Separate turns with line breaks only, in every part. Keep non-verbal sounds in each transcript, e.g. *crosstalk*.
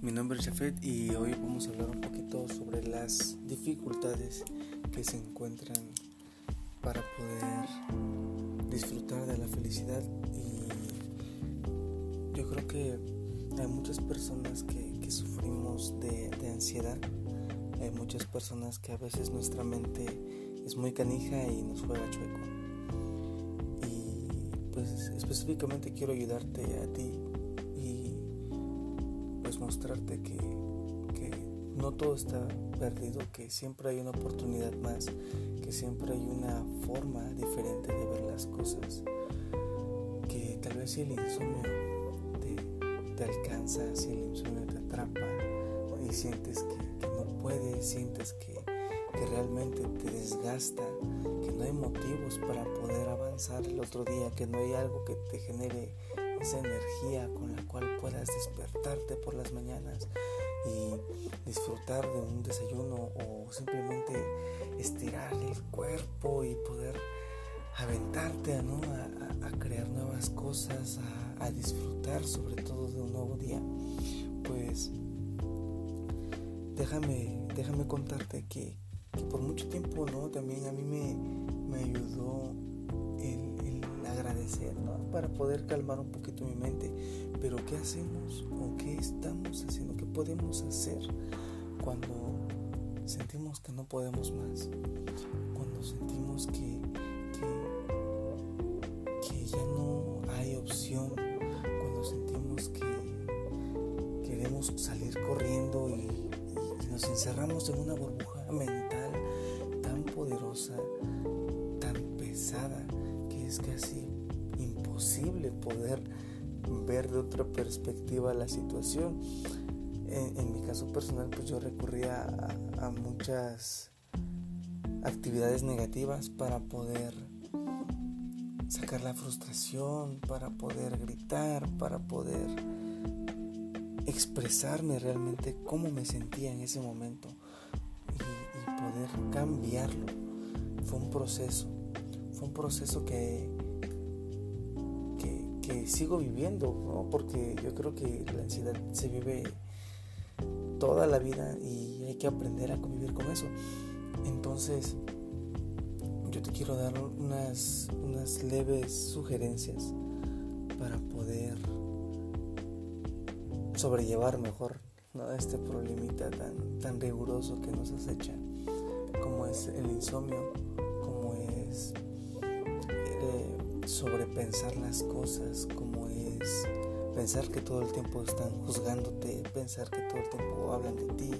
Mi nombre es Jafet y hoy vamos a hablar un poquito sobre las dificultades que se encuentran para poder disfrutar de la felicidad. Y yo creo que hay muchas personas que, sufrimos de, de ansiedad, hay muchas personas que a veces nuestra mente es muy canija y nos juega chueco. Y pues específicamente quiero ayudarte a ti mostrarte que, no todo está perdido, que siempre hay una oportunidad más, que siempre hay una forma diferente de ver las cosas, que tal vez si el insomnio te, alcanza, si el insomnio te atrapa y sientes que, no puedes, sientes que, que realmente te desgasta, que no hay motivos para poder avanzar el otro día, que no hay algo que te genere esa energía con la cual puedas despertarte por las mañanas y disfrutar de un desayuno o simplemente estirar el cuerpo y poder aventarte a, crear nuevas cosas, a, disfrutar sobre todo de un nuevo día, pues déjame, déjame contarte que, por mucho tiempo ¿no? también a mí me, me ayudó para poder calmar un poquito mi mente. Pero ¿qué hacemos o qué estamos haciendo? ¿Qué podemos hacer cuando sentimos que no podemos más? Cuando sentimos que, que, ya no hay opción, cuando sentimos que queremos salir corriendo y nos encerramos en una burbuja mental tan poderosa, tan pesada, que es casi poder ver de otra perspectiva la situación. En, mi caso personal, pues yo recurría a, muchas actividades negativas para poder sacar la frustración, para poder gritar, para poder expresarme realmente cómo me sentía en ese momento y, y poder cambiarlo. Fue un proceso, fue un proceso que sigo viviendo, porque yo creo que la ansiedad se vive toda la vida y hay que aprender a convivir con eso. Entonces, yo te quiero dar unas, unas leves sugerencias para poder sobrellevar mejor este problemita tan, tan riguroso que nos acecha, como es el insomnio, como es sobrepensar las cosas como es pensar que todo el tiempo están juzgándote, pensar que todo el tiempo hablan de ti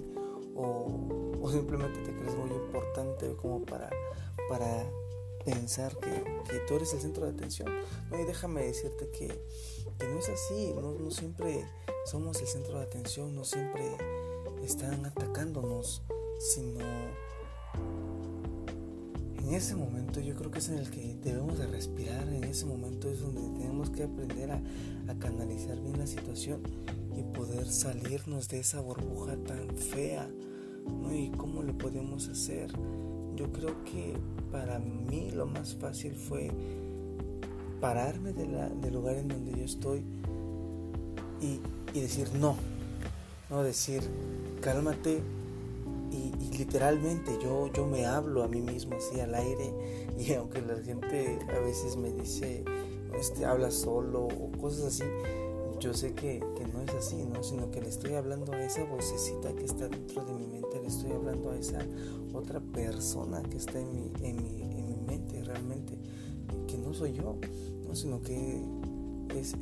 o, simplemente te crees muy importante como para, para pensar que, tú eres el centro de atención. No, y déjame decirte que, no es así, no, no siempre somos el centro de atención, no siempre están atacándonos, sino en ese momento yo creo que es en el que debemos de respirar, en ese momento es donde tenemos que aprender a, canalizar bien la situación y poder salirnos de esa burbuja tan fea, ¿no? Y cómo lo podemos hacer. Yo creo que para mí lo más fácil fue pararme del lugar en donde yo estoy y, y decir no, no decir cálmate, y, literalmente yo, yo me hablo a mí mismo así al aire y *laughs* aunque la gente a veces me dice, este, habla solo o cosas así, yo sé que, no es así, ¿no? sino que le estoy hablando a esa vocecita que está dentro de mi mente, le estoy hablando a esa otra persona que está en mi, en mi, en mi mente realmente, que no soy yo, ¿no? sino que es,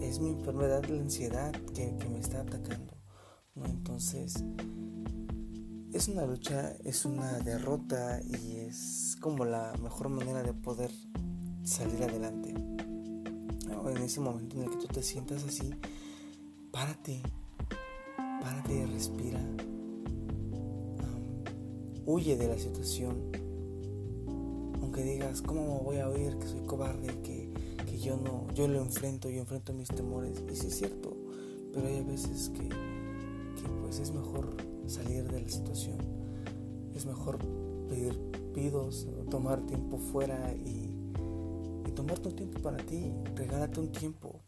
es mi enfermedad, la ansiedad que, que me está atacando. ¿no? Entonces, es una lucha, es una derrota y es como la mejor manera de poder salir adelante. En ese momento en el que tú te sientas así, párate, párate, respira, huye de la situación. Aunque digas, ¿cómo me voy a oír que soy cobarde, que, que yo no, yo lo enfrento, yo enfrento mis temores? Y sí es cierto, pero hay veces que, que pues es mejor salir de la situación. Es mejor pedir pidos, tomar tiempo fuera y, y tomarte un tiempo para ti, regálate un tiempo.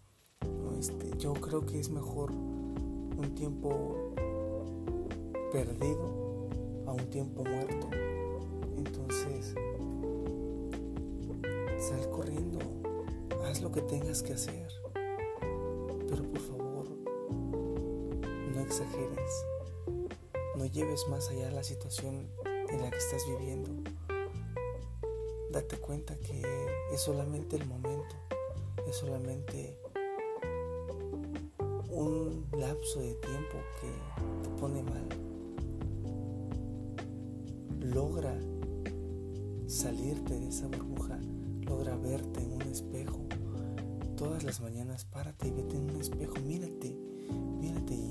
Este, yo creo que es mejor un tiempo perdido a un tiempo muerto. Entonces, sal corriendo, haz lo que tengas que hacer, pero por favor, no exageres, no lleves más allá la situación en la que estás viviendo. Date cuenta que es solamente el momento, es solamente un lapso de tiempo que te pone mal. Logra salirte de esa burbuja, logra verte en un espejo. Todas las mañanas párate y vete en un espejo, mírate, mírate y,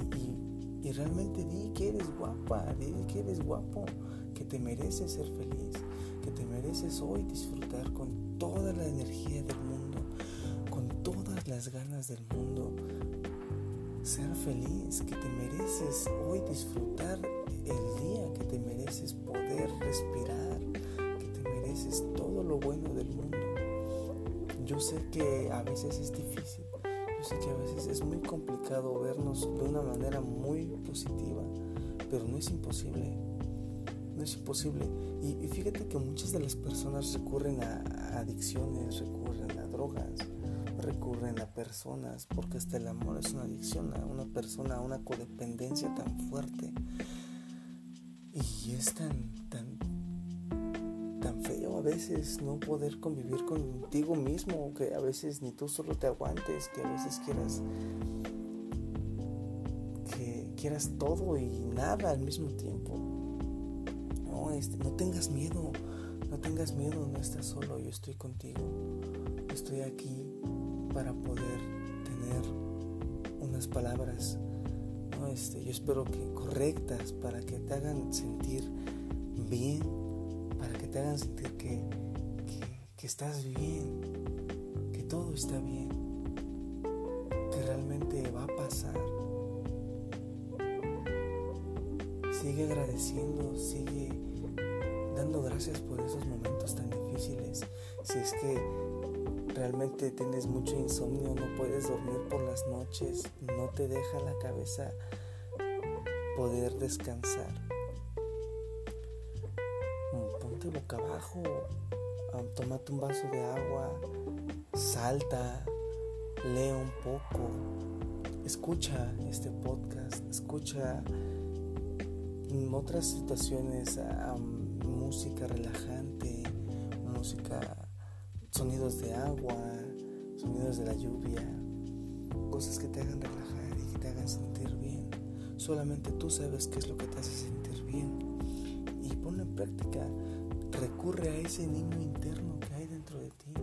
realmente di que eres guapa, di que eres guapo, que te mereces ser feliz, que te mereces hoy disfrutar con toda la energía del mundo, con todas las ganas del mundo ser feliz, que te mereces hoy disfrutar el día, que te mereces poder respirar, que te mereces todo lo bueno del mundo. Yo sé que a veces es difícil, que a veces es muy complicado vernos de una manera muy positiva, pero no es imposible. No es imposible. Y, fíjate que muchas de las personas recurren a adicciones, recurren a drogas, recurren a personas, porque hasta el amor es una adicción a una persona, a una codependencia tan fuerte. Y es tan, tan, veces no poder convivir contigo mismo, que a veces ni tú solo te aguantes, que a veces quieras que quieras todo y nada al mismo tiempo. No, este, no tengas miedo, no tengas miedo, no estás solo, yo estoy contigo. Estoy aquí para poder tener unas palabras, ¿no? este, yo espero que correctas para que te hagan sentir bien, te que estás bien, que todo está bien, que realmente va a pasar. Sigue agradeciendo, sigue dando gracias por esos momentos tan difíciles. Si es que realmente tienes mucho insomnio, no puedes dormir por las noches, no te deja la cabeza poder descansar. Boca abajo, tómate un vaso de agua, salta, lee un poco, escucha este podcast, escucha otras situaciones, música relajante, música sonidos de agua, sonidos de la lluvia, cosas que te hagan relajar y que te hagan sentir bien. Solamente tú sabes qué es lo que te hace sentir bien. Y ponlo en práctica. Recurre a ese niño interno que hay dentro de ti.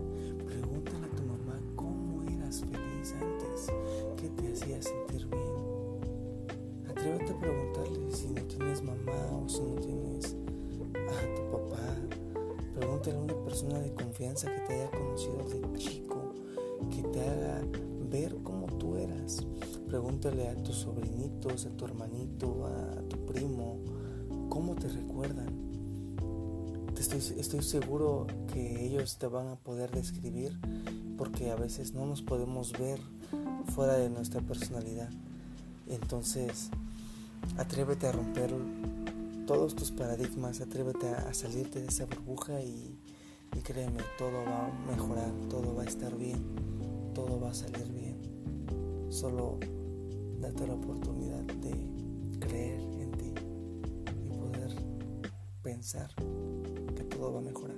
Pregúntale a tu mamá cómo eras feliz antes, qué te hacía sentir bien. Atrévete a preguntarle si no tienes mamá o si no tienes a tu papá Pregúntale a una persona de confianza que te haya conocido de chico, que te haga ver cómo tú eras. Pregúntale a tus sobrinitos, a tu hermanito, a tu primo, cómo te recuerdan. Estoy, seguro que ellos te van a poder describir porque a veces no nos podemos ver fuera de nuestra personalidad. Entonces, atrévete a romper todos tus paradigmas, atrévete a, salirte de esa burbuja y, créeme, todo va a mejorar, todo va a estar bien, todo va a salir bien. Solo date la oportunidad de creer en ti y poder pensar todo va a mejorar.